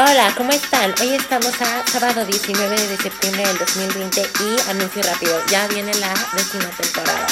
Hola, ¿cómo están? Hoy estamos a sábado 19 de septiembre del 2020 y anuncio rápido, ya viene la décima temporada.